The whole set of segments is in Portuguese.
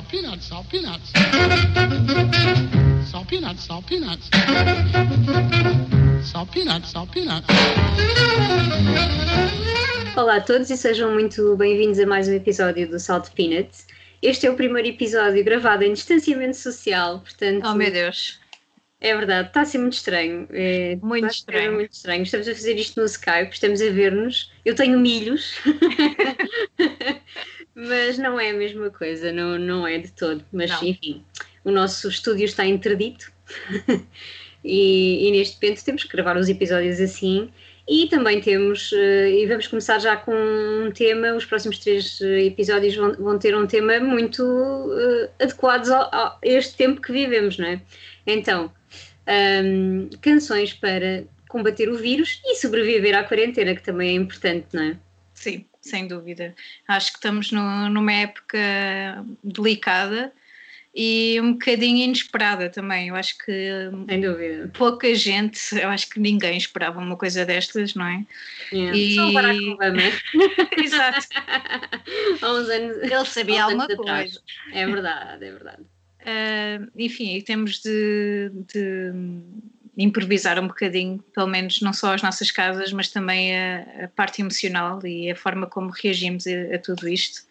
salt peanuts, salt peanuts. Salt peanuts, salt peanuts. Salt peanuts, salt peanuts. Olá a todos e sejam muito bem-vindos a mais um episódio do Salt Peanuts. Este é o primeiro episódio gravado em distanciamento social, portanto. Oh meu Deus! É verdade, está a ser muito estranho. É, muito estranho. muito estranho. Estamos a fazer isto no Skype, estamos a ver-nos. Eu tenho milhos, mas não é a mesma coisa, não, não é de todo. Mas Não. enfim, o nosso estúdio está interdito e, e neste momento temos que gravar os episódios assim. E também temos, eh, e vamos começar já com um tema, os próximos três eh, episódios vão, vão ter um tema muito eh, adequados ao- a este tempo que vivemos, não é? Então, hum, canções para combater o vírus e sobreviver à quarentena, que também é importante, não é? Sim, sem dúvida. Acho que estamos no- numa época delicada e um bocadinho inesperada também. Eu acho que Sem dúvida. pouca gente, eu acho que ninguém esperava uma coisa destas, não é? Yeah. E- Só o Barack Obama, Exato. há uns anos. Ele sabia alguma coisa. É verdade, é verdade. Ah, enfim, e temos de, de improvisar um bocadinho, pelo menos não só as nossas casas, mas também a, a parte emocional e a forma como reagimos a, a tudo isto.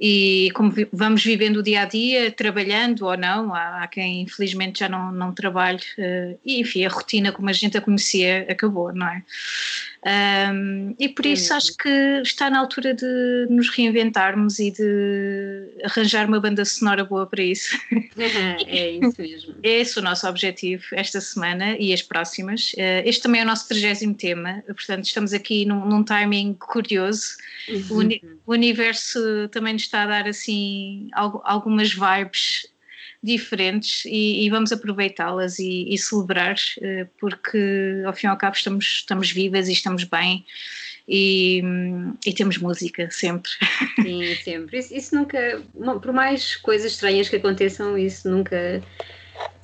E como vamos vivendo o dia a dia, trabalhando ou não, há, há quem infelizmente já não, não trabalhe, ah, e enfim, a rotina como a gente a conhecia acabou, não é? Ahm, e por É isso acho que está na altura de nos reinventarmos e de arranjar uma banda sonora boa para isso. é isso mesmo. É esse o nosso objetivo esta semana e as próximas. Eh, Este também é o nosso 30 tema, portanto, estamos aqui num, num timing curioso. O, uni- o universo também nos está a dar assim algu- algumas vibes diferentes e, e vamos aproveitá-las e, e celebrar, eh, porque ao fim e ao cabo estamos, estamos vivas e estamos bem. E, e temos música sempre. Sim, sempre. Isso, isso nunca, por mais coisas estranhas que aconteçam, isso nunca,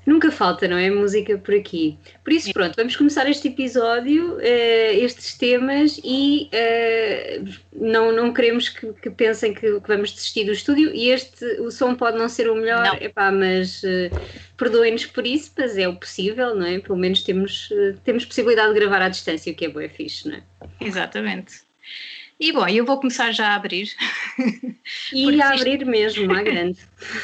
nunca falta, não é? Música por aqui. Por isso, pronto, vamos começar este episódio, eh, estes temas, e eh, não, não queremos que, que pensem que, que vamos desistir do estúdio. E este, o som pode não ser o melhor, Não. epá, mas eh, perdoem-nos por isso, mas é o possível, não é? Pelo menos temos, temos possibilidade de gravar à distância, o que é bué fixe, não é? Exatamente. E bom, eu vou começar já a abrir. E a isto- abrir mesmo, à grande.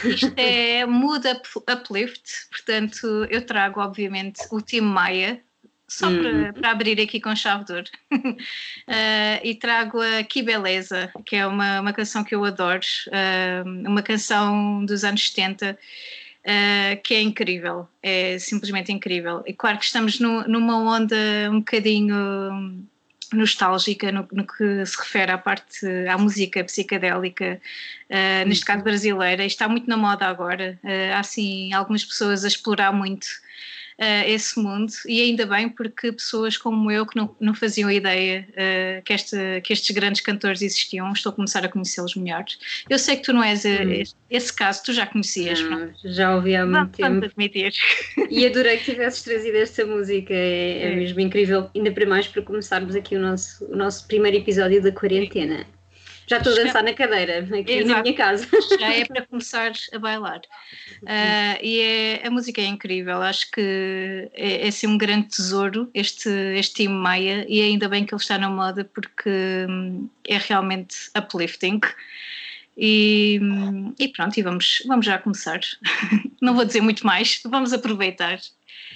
Isto é Mood up, Uplift, portanto, eu trago, obviamente, o Tim Maia, só Uhum. para, para abrir aqui com chave de ouro. Ah, e trago a Que Beleza, que é uma, uma canção que eu adoro, ah, uma canção dos anos 70. ah, que é incrível, é simplesmente incrível. E claro que estamos nu- numa onda um bocadinho nostálgica no, no que se refere à parte à música psicadélica, uh, neste caso brasileira, e está muito na moda agora. Uh, há assim algumas pessoas a explorar muito uh, esse mundo, e ainda bem porque pessoas como eu que não, não faziam ideia uh, que, esta, que estes grandes cantores existiam, estou a começar a conhecê-los melhor. Eu sei que tu não és uh, Hum. esse caso, tu já conhecias. Não, já ouvi há muito Vamos tempo. admitir. E adorei que tivesses trazido esta música, é, é É. mesmo incrível, ainda para mais para começarmos aqui o nosso, o nosso primeiro episódio da quarentena. Já estou a dançar na cadeira, aqui na Exato. minha casa. já é para começar a bailar. Ah, e é, a música é incrível, acho que é, é assim um grande tesouro este, este time Maia e ainda bem que ele está na moda porque hum, é realmente uplifting. E, e pronto, e vamos, vamos já começar. Não vou dizer muito mais, vamos aproveitar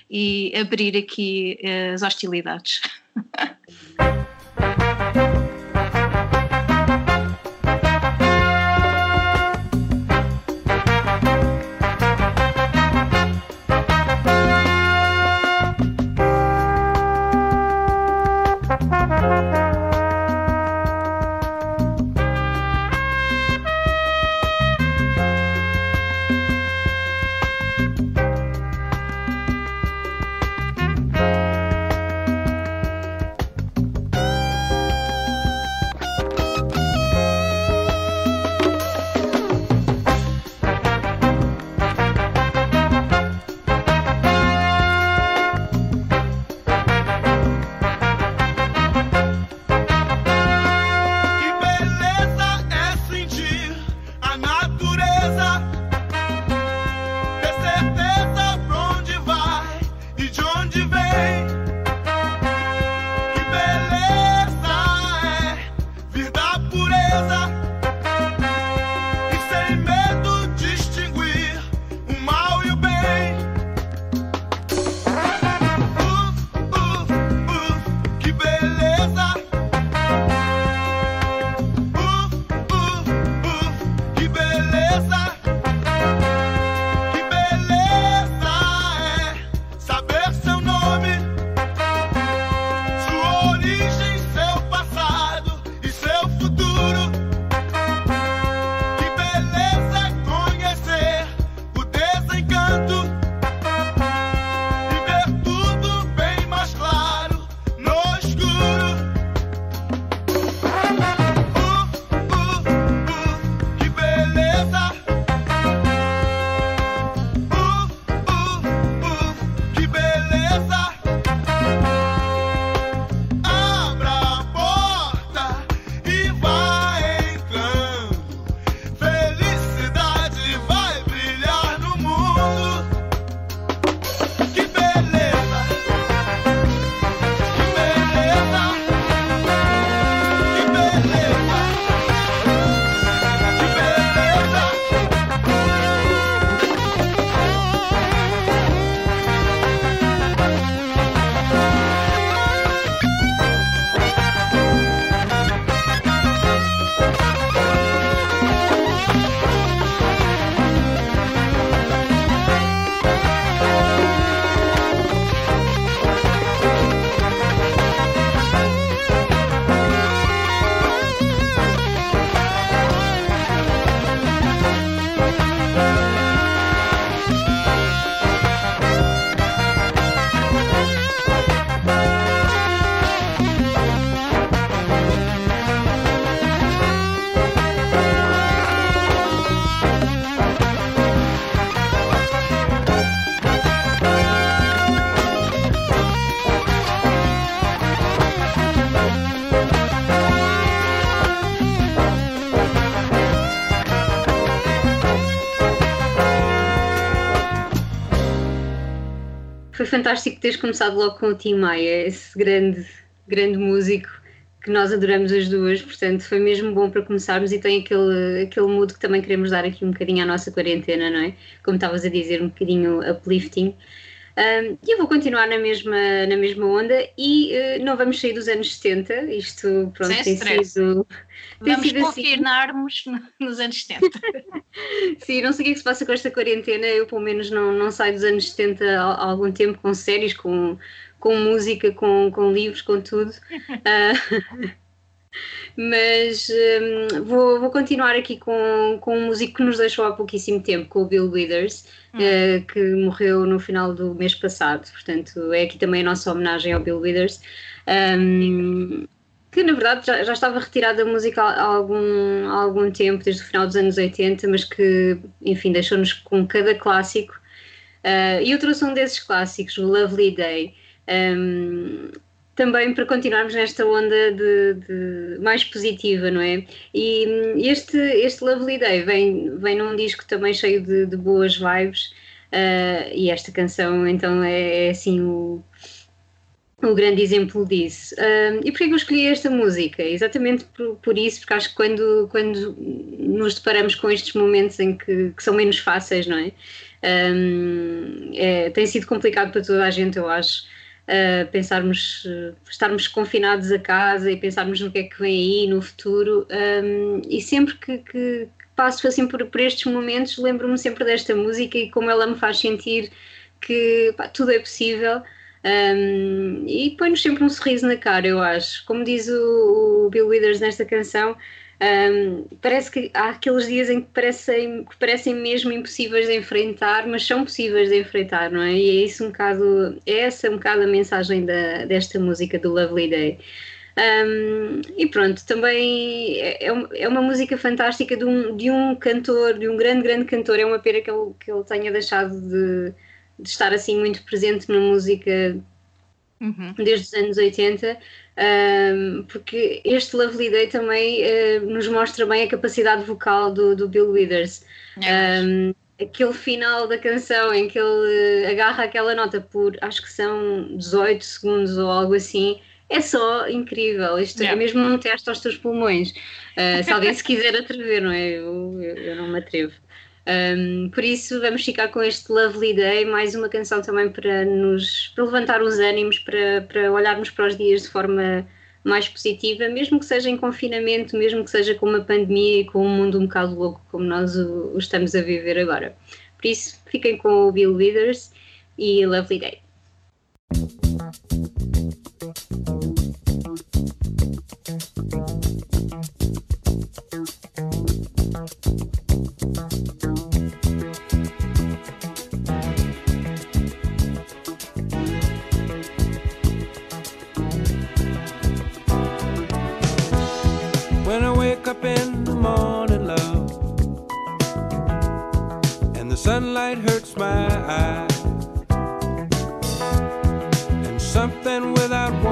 e abrir aqui eh, as hostilidades. fantástico teres começado logo com o Tim Maia, esse grande, grande músico que nós adoramos as duas, portanto foi mesmo bom para começarmos e tem aquele, aquele mood que também queremos dar aqui um bocadinho à nossa quarentena, não é? Como estavas a dizer, um bocadinho uplifting. Um, eu vou continuar na mesma, na mesma onda e uh, não vamos sair dos anos 70. Isto pronto, Sem tem stress. sido. tem Vamos sido assim. confinar-nos nos anos 70. Sim, não sei o que é que se passa com esta quarentena. Eu, pelo menos, não, não saio dos anos 70 há, algum tempo com séries, com, com música, com, com livros, com tudo. Ah, mas hum, vou, vou continuar aqui com, com um músico que nos deixou há pouquíssimo tempo, com o Bill Withers, Hum. eh, que morreu no final do mês passado. Portanto, é aqui também a nossa homenagem ao Bill Withers. Hum, que na verdade já, já estava retirado da música há algum, há algum tempo, desde o final dos anos 80, mas que, enfim, deixou-nos com cada clássico. Ah, e eu trouxe um desses clássicos, o Lovely Day, um, também para continuarmos nesta onda de, de mais positiva, não é? E hum, este, este Lovely Day vem, vem num disco também cheio de, de boas vibes, ah, e esta canção então é, é assim o um grande exemplo disso. Um, e porquê que eu escolhi esta música? Exatamente por, por isso, porque acho que quando, quando nos deparamos com estes momentos em que, que são menos fáceis, não é? Um, é? Tem sido complicado para toda a gente, eu acho. Uh, pensarmos, uh, estarmos confinados a casa e pensarmos no que é que vem aí no futuro. Um, e sempre que, que passo assim por, por estes momentos, lembro-me sempre desta música e como ela me faz sentir que pá, tudo é possível. Um, e põe-nos sempre um sorriso na cara, eu acho. Como diz o, Bill Withers nesta canção, um, parece que há aqueles dias em que parecem, que parecem mesmo impossíveis de enfrentar, mas são possíveis de enfrentar, não é? E é isso um bocado, é essa um bocado a mensagem da, desta música do Lovely Day. Um, e pronto, também é, é uma música fantástica de um, de um cantor, de um grande, grande cantor. É uma pena que ele, que ele tenha deixado de, de estar assim muito presente na música Uhum. desde os anos 80, um, porque este Lovely Day também uh, nos mostra bem a capacidade vocal do, do Bill Withers. É, Um, aquele final da canção em que ele uh, agarra aquela nota por acho que são 18 segundos ou algo assim. É só incrível, isto é Yeah. mesmo um teste aos teus pulmões. Uh, se alguém se quiser atrever, não é? Eu, eu, eu não me atrevo. Um, por isso vamos ficar com este Lovely Day, mais uma canção também para nos para levantar os ânimos, para, para olharmos para os dias de forma mais positiva, mesmo que seja em confinamento, mesmo que seja com uma pandemia e com um mundo um bocado louco como nós o, o estamos a viver agora. Por isso, fiquem com o Bill Withers e Lovely Day.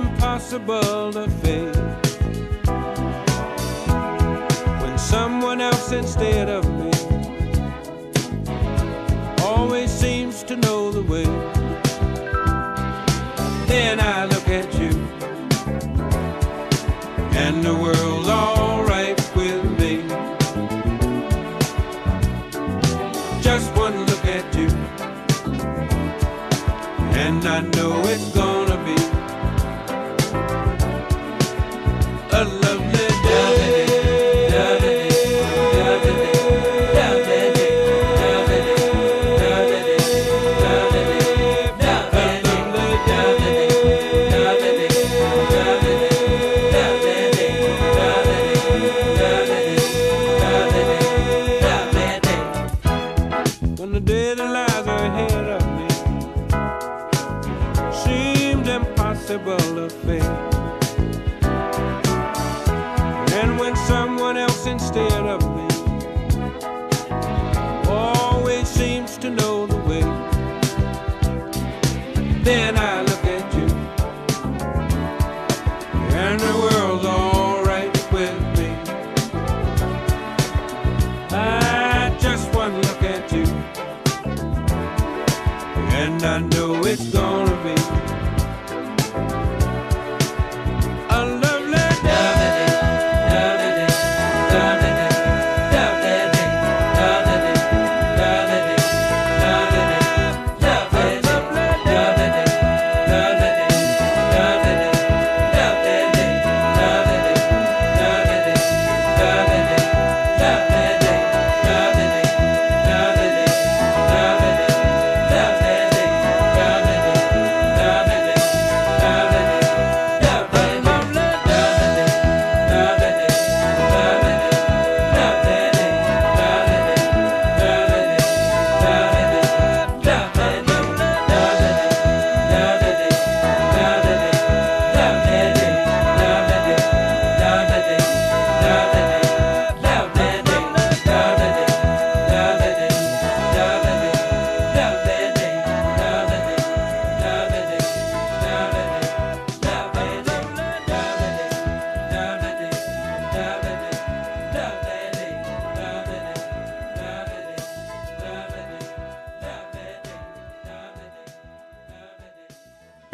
impossible to face. When someone else instead of me always seems to know the way. Then I look at you, and the world's city lies ahead of me. Impossible to fail.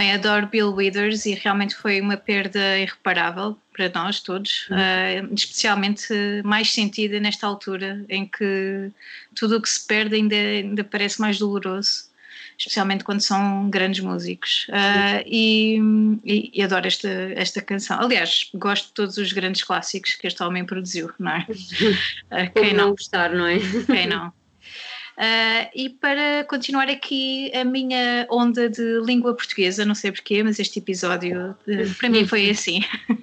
Bem, adoro Bill Withers e realmente foi uma perda irreparável para nós todos, eh, especialmente mais sentida nesta altura em que tudo o que se perde ainda, ainda parece mais doloroso, especialmente quando são grandes músicos. Eh, e, e- e adoro esta, esta canção. Aliás, gosto de todos os grandes clássicos que este homem produziu, não é? Como quem não não? gostar, não é? Quem não? Ah, e para continuar aqui a minha onda de língua portuguesa, não sei porquê, mas este episódio para mim foi assim,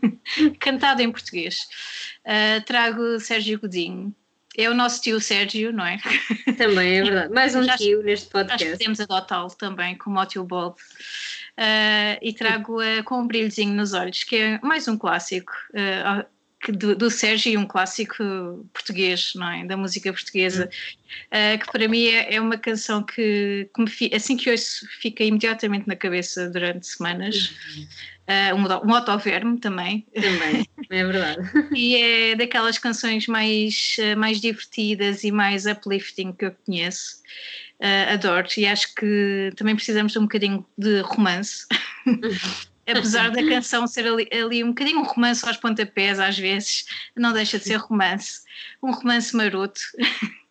cantado em português. Ah, trago Sérgio Godinho. É o nosso tio Sérgio, não é? Também é verdade. Mais um Já- tio neste podcast. podemos adotá-lo também, como o tio Bob. Ah, e trago-a com um brilhozinho nos olhos, que é mais um clássico que do, do Sérgio um clássico português, não é? Da música portuguesa, ah, que para mim é, é uma canção que, que fi- assim que ouço fica imediatamente na cabeça durante semanas. Ah, um, um autoverme também, Também, é verdade. e é daquelas canções mais, eh, mais divertidas e mais uplifting que eu conheço. Eh, adoro e acho que também precisamos de um bocadinho de romance. Apesar da canção ser ali, ali um bocadinho um romance aos pontapés, às vezes, não deixa de ser romance. Um romance maroto.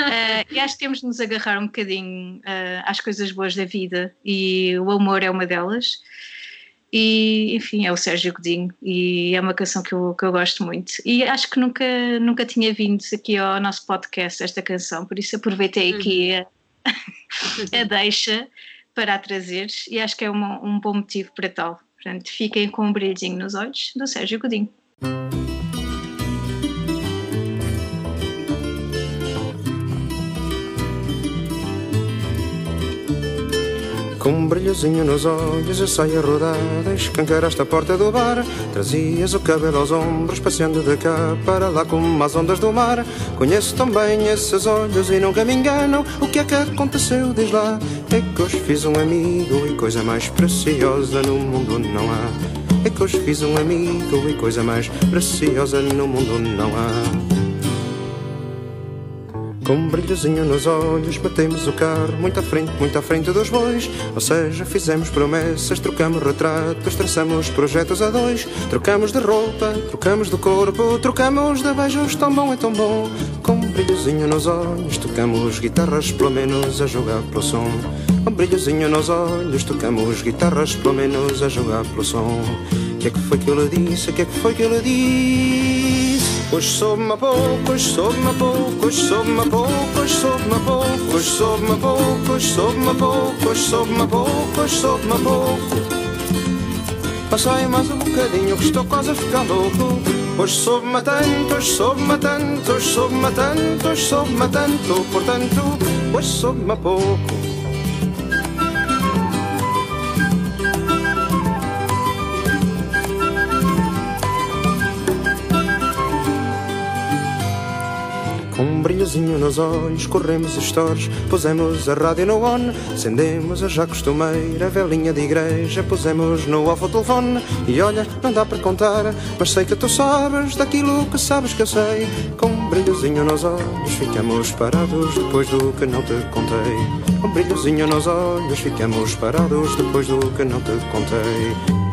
Eh, e acho que temos de nos agarrar um bocadinho eh, às coisas boas da vida e o amor é uma delas. E, enfim, é o Sérgio Godinho e é uma canção que eu, que eu gosto muito. E acho que nunca, nunca tinha vindo aqui ao nosso podcast esta canção, por isso aproveitei aqui a, a deixa para a trazer e acho que é uma- um bom motivo para tal. Portanto, fiquem com um brilhozinho nos olhos do Sérgio Godinho. Com um brilhozinho nos olhos eu saio a rodar Escancaraste a porta do bar. Trazias o cabelo aos ombros Passeando de cá para lá como as ondas do mar. Conheço tão bem esses olhos e nunca me enganam O que é que aconteceu, diz lá? É que hoje fiz um amigo e coisa mais preciosa no mundo não há. É que hoje fiz um amigo e coisa mais preciosa no mundo não há com um brilhozinho nos olhos, batemos o carro muito à frente, muito à frente dos bois. Ou seja, fizemos promessas, trocamos retratos, traçamos projetos a dois. Trocamos de roupa, trocamos de corpo, trocamos de beijos, tão bom é tão bom. Com um brilhozinho nos olhos, tocamos guitarras, pelo menos a jogar pelo som. Com um brilhozinho nos olhos, tocamos guitarras, pelo menos a jogar pelo som. O que é que foi que eu lhe disse? O que é que foi que eu lhe disse? Hoje soube-me pouco, hoje soube-me pouco, hoje soube-me pouco, hoje soube-me pouco, hoje soube-me pouco, hoje soube-me pouco, hoje soube-me pouco, hoje soube-me pouco. Passei mais um bocadinho que estou quase a ficar louco. Hoje soube-me tanto, hoje soube-me tanto, hoje soube-me tanto, hoje soube-me tanto, portanto, hoje soube-me pouco. Brilhozinho nos olhos, corremos stores, pusemos a rádio no on, acendemos a já costumeira velinha de igreja, pusemos no off o telefone e olha, não dá para contar, mas sei que tu sabes daquilo que sabes que eu sei. Com um brilhozinho nos olhos, ficamos parados depois do que não te contei. Com um brilhozinho nos olhos, ficamos parados depois do que não te contei.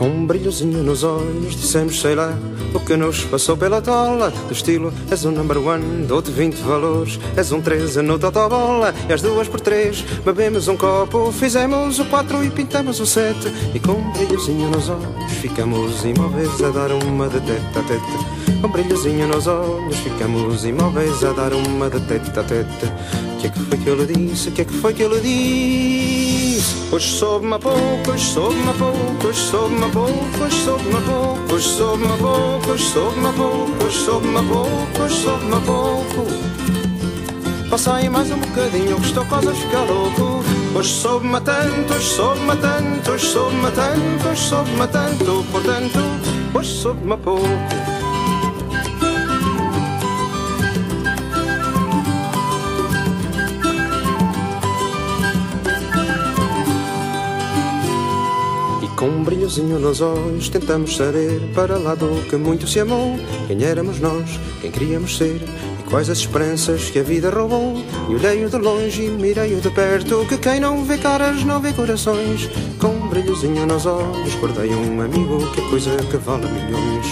Com um brilhozinho nos olhos dissemos sei lá O que nos passou pela tola Do estilo és um number one Dou-te 20 valores És um 13 no totobola E às duas por três Bebemos um copo Fizemos o quatro e pintamos o sete E com um brilhozinho nos olhos Ficamos imóveis a dar uma de tete a tete Com um brilhozinho nos olhos Ficamos imóveis a dar uma de tete a tete O que é que foi que eu lhe disse? O que é que foi que eu lhe disse? Hoje soube-me a pouco, hoje soube-me a pouco, hoje soube-me a pouco, hoje soube-me a pouco, hoje soube-me pouco, hoje soube-me pouco, hoje soube-me pouco, hoje soube-me pouco. Passa aí mais um bocadinho que estou quase a ficar louco. Hoje soube-me tanto, hoje soube-me tanto, hoje soube-me tanto, hoje soube-me tanto, portanto, hoje soube-me a pouco. Com um brilhozinho nos olhos tentamos saber Para lá do que muito se amou Quem éramos nós, quem queríamos ser E quais as esperanças que a vida roubou E olhei-o de longe e mirei-o de perto Que quem não vê caras não vê corações Com um brilhozinho nos olhos guardei um amigo Que é coisa que vale milhões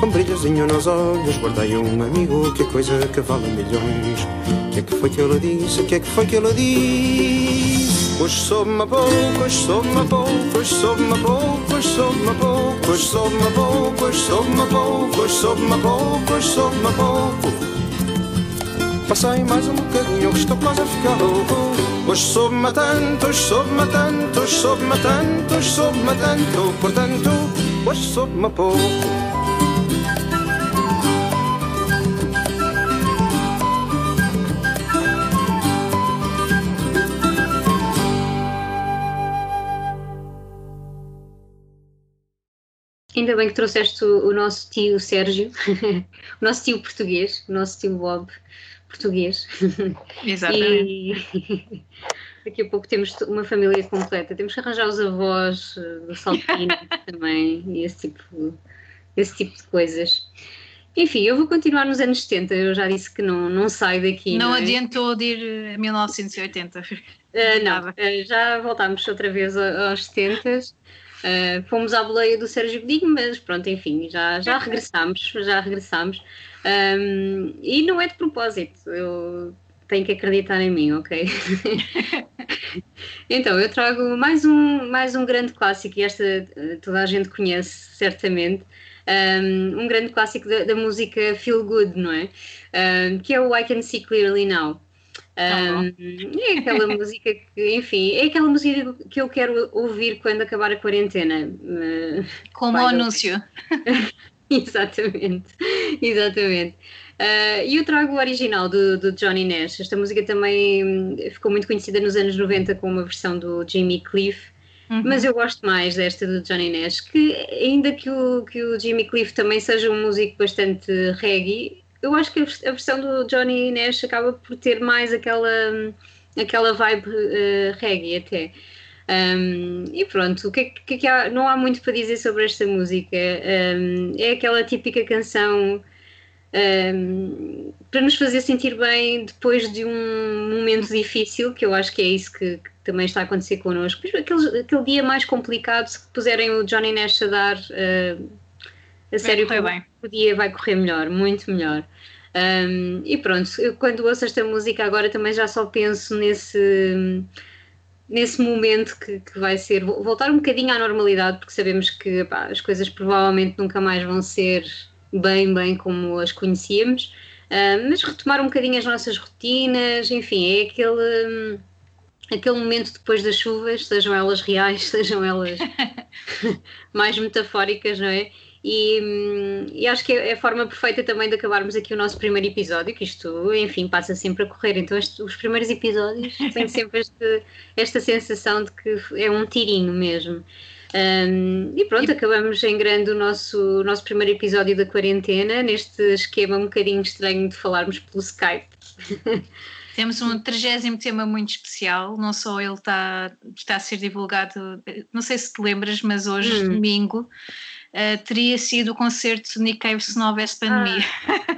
Com brilhozinho nos olhos guardei um amigo Que é coisa que vale milhões que é que foi que eu lhe disse? Que é que foi que eu lhe disse? Hoje soube-me a pouco, hoje soube-me a pouco, hoje soube-me a pouco, hoje soube-me a pouco, hoje soube-me a pouco, hoje soube-me a pouco, hoje soube-me a pouco, hoje pouco. Passei mais um bocadinho que estou quase a ficar louco. Hoje soube-me tanto, hoje soube-me tanto, hoje soube-me tanto, hoje soube-me tanto, portanto, hoje soube-me pouco. Ainda bem que trouxeste o, o nosso tio Sérgio, o nosso tio português, o nosso tio Bob português. Exatamente. E daqui a pouco temos uma família completa. Temos que arranjar os avós eh, do Saltino também e esse tipo, esse tipo de coisas. Enfim, eu vou continuar nos anos 70. Eu já disse que não, não saio daqui. Não, Não, é? adiantou de ir a 1980. Ah, não, ah, já voltámos outra vez aos 70. Ah, fomos à boleia do Sérgio Godinho, mas pronto, enfim, já, já regressámos, já regressámos. Ahm, e não é de propósito, eu tenho que acreditar em mim, ok? então, eu trago mais um, mais um grande clássico, e esta eh, toda a gente conhece certamente. Um, um grande clássico da, da música Feel Good, não é? Um, que é o I Can See Clearly Now. Um, é aquela música que, enfim, é aquela música que eu quero ouvir quando acabar a quarentena. Uh, Como Vai o dar. anúncio. exatamente, exatamente. Uh, e eu trago o original do, do Johnny Nash. Esta música também ficou muito conhecida nos anos 90 com uma versão do Jimmy Cliff. Uhum. Mas eu gosto mais desta do Johnny Nash, que ainda que o, que o Jimmy Cliff também seja um músico bastante reggae, eu acho que a vers- a versão do Johnny Nash acaba por ter mais aquela, aquela vibe eh, reggae até. Um, e pronto, o que é que, é que há? não há muito para dizer sobre esta música. Um, é aquela típica canção um, para nos fazer sentir bem depois de um momento difícil, que eu acho que é isso que, que também está a acontecer connosco. Aquele, aquele dia mais complicado, se puserem o Johnny Nash a dar, uh, a sério, correr bem. O dia vai correr melhor, muito melhor. Um, e pronto, eu quando ouço esta música agora também já só penso nesse nesse momento que, que vai ser vo- voltar um bocadinho à normalidade, porque sabemos que pá, as coisas provavelmente nunca mais vão ser bem, bem como as conhecíamos, Ah, mas retomar um bocadinho as nossas rotinas, enfim, é aquele, aquele momento depois das chuvas, sejam elas reais, sejam elas mais metafóricas, não é? E, hum, e acho que é é a forma perfeita também de acabarmos aqui o nosso primeiro episódio, que isto, enfim, passa sempre a correr. Então, este- os primeiros episódios têm sempre este- esta sensação de que é um tirinho mesmo. Um, e pronto, acabamos em grande o nosso, o nosso primeiro episódio da quarentena, neste esquema um bocadinho estranho de falarmos pelo Skype. Temos um trigésimo tema muito especial, não só ele está, está a ser divulgado, não sei se te lembras, mas hoje, Hum. domingo, uh, teria sido o concerto de Nick Cave se não houvesse pandemia.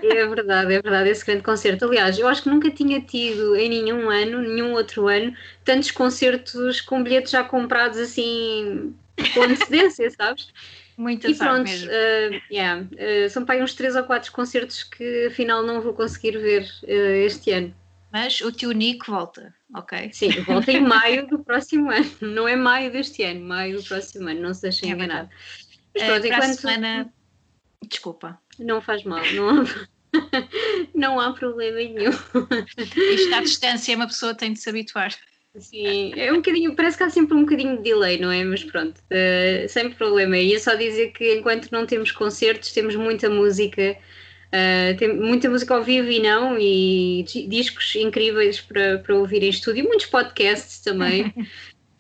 É verdade, é verdade, esse grande concerto. Aliás, eu acho que nunca tinha tido em nenhum ano, nenhum outro ano, tantos concertos com bilhetes já comprados assim com antecedência, sabes? Muito E pronto, uh, yeah, uh, são para aí uns 3 ou 4 concertos que afinal não vou conseguir ver uh, este ano. Mas o tio Nick volta, ok? Sim, volta em maio do próximo ano, não é maio deste ano, maio do próximo ano, não se deixem É enganar. Mas Uh, pronto, a enquanto semana. Desculpa. não faz mal, não há, não há problema nenhum. Isto à distância, uma pessoa tem de se habituar. Sim, é um bocadinho, parece que há sempre um bocadinho de delay, não é? Mas pronto, uh, sem problema. E é só dizer que enquanto não temos concertos, temos muita música, uh, tem muita música ao vivo e não, e di- discos incríveis para, para ouvir em estúdio, muitos podcasts também.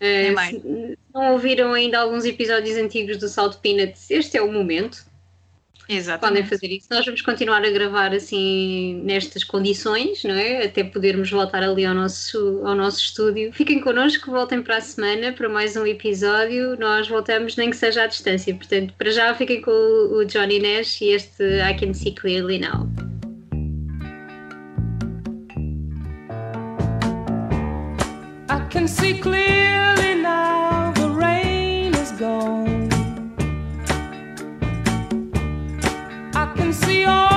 Uh, mais. se não ouviram ainda alguns episódios antigos do Salt Peanuts, este é o momento podem Exatamente. fazer isso. Nós vamos continuar a gravar assim nestas condições, não é? Até podermos voltar ali ao nosso, ao nosso estúdio. Fiquem connosco, voltem para a semana para mais um episódio. Nós voltamos nem que seja à distância. Portanto, para já fiquem com o, o Johnny Nash e este I Can See Clearly Now. can see clearly now the rain is gone. I can see all.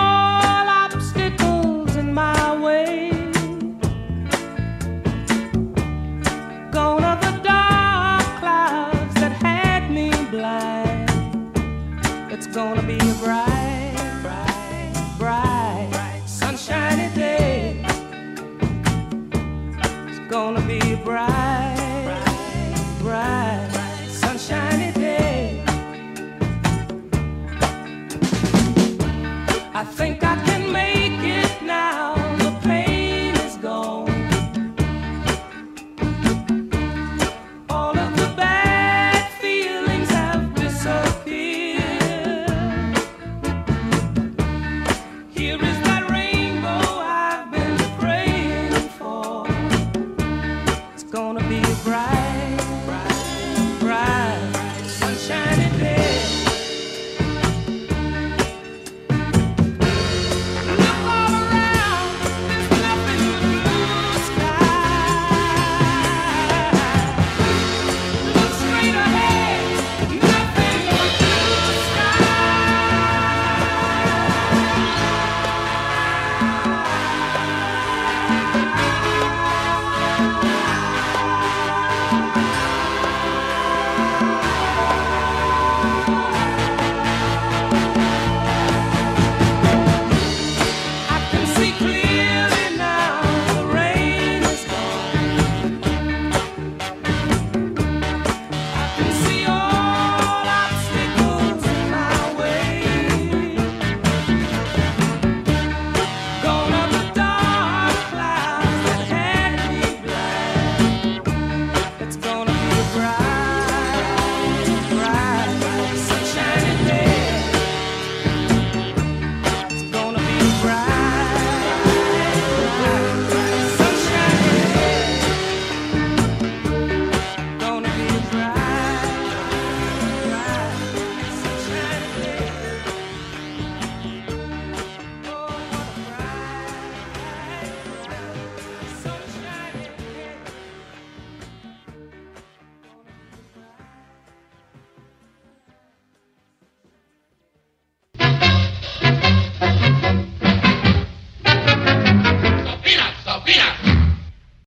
bright.